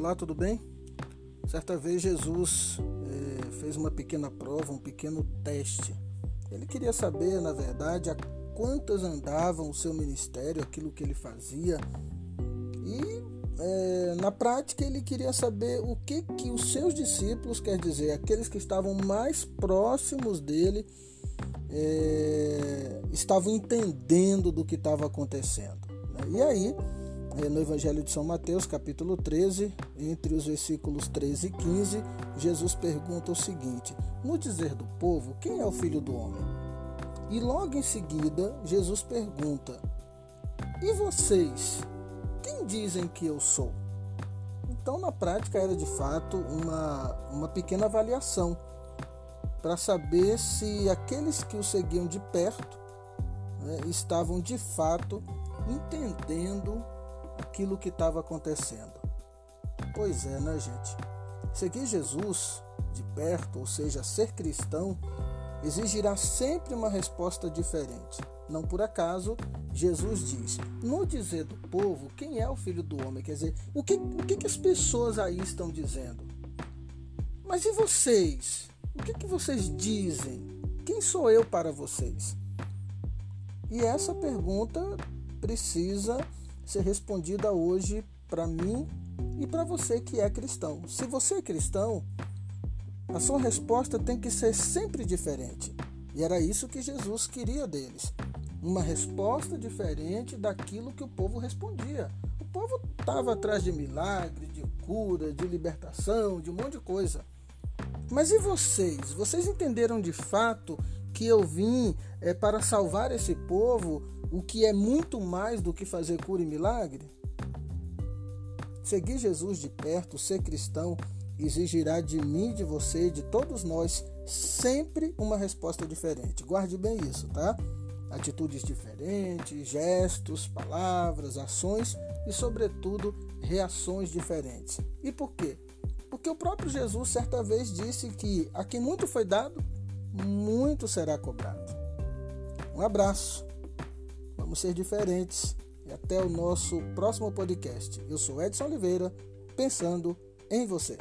Olá, tudo bem? Certa vez Jesus é, fez uma pequena prova, um pequeno teste. Ele queria saber, na verdade, a quantas andavam o seu ministério, aquilo que ele fazia. E é, na prática ele queria saber o que, que os seus discípulos, quer dizer, aqueles que estavam mais próximos dele, é, estavam entendendo do que estava acontecendo. Né? E aí no Evangelho de São Mateus, capítulo 13, entre os versículos 13 e 15, Jesus pergunta o seguinte: No dizer do povo, quem é o filho do homem? E logo em seguida, Jesus pergunta: E vocês, quem dizem que eu sou? Então, na prática, era de fato uma, uma pequena avaliação para saber se aqueles que o seguiam de perto né, estavam de fato entendendo aquilo que estava acontecendo. Pois é, né, gente? Seguir Jesus de perto, ou seja, ser cristão, exigirá sempre uma resposta diferente. Não por acaso, Jesus diz: no dizer do povo, quem é o filho do homem? Quer dizer, o que, o que, que as pessoas aí estão dizendo? Mas e vocês? O que, que vocês dizem? Quem sou eu para vocês? E essa pergunta precisa ser respondida hoje para mim e para você que é cristão. Se você é cristão, a sua resposta tem que ser sempre diferente. E era isso que Jesus queria deles. Uma resposta diferente daquilo que o povo respondia. O povo estava atrás de milagre, de cura, de libertação, de um monte de coisa. Mas e vocês? Vocês entenderam de fato que eu vim é, para salvar esse povo, o que é muito mais do que fazer cura e milagre? Seguir Jesus de perto, ser cristão, exigirá de mim, de você, de todos nós, sempre uma resposta diferente. Guarde bem isso, tá? Atitudes diferentes, gestos, palavras, ações e, sobretudo, reações diferentes. E por quê? Porque o próprio Jesus certa vez disse que a quem muito foi dado, muito será cobrado. Um abraço. Vamos ser diferentes. E até o nosso próximo podcast. Eu sou Edson Oliveira, pensando em você.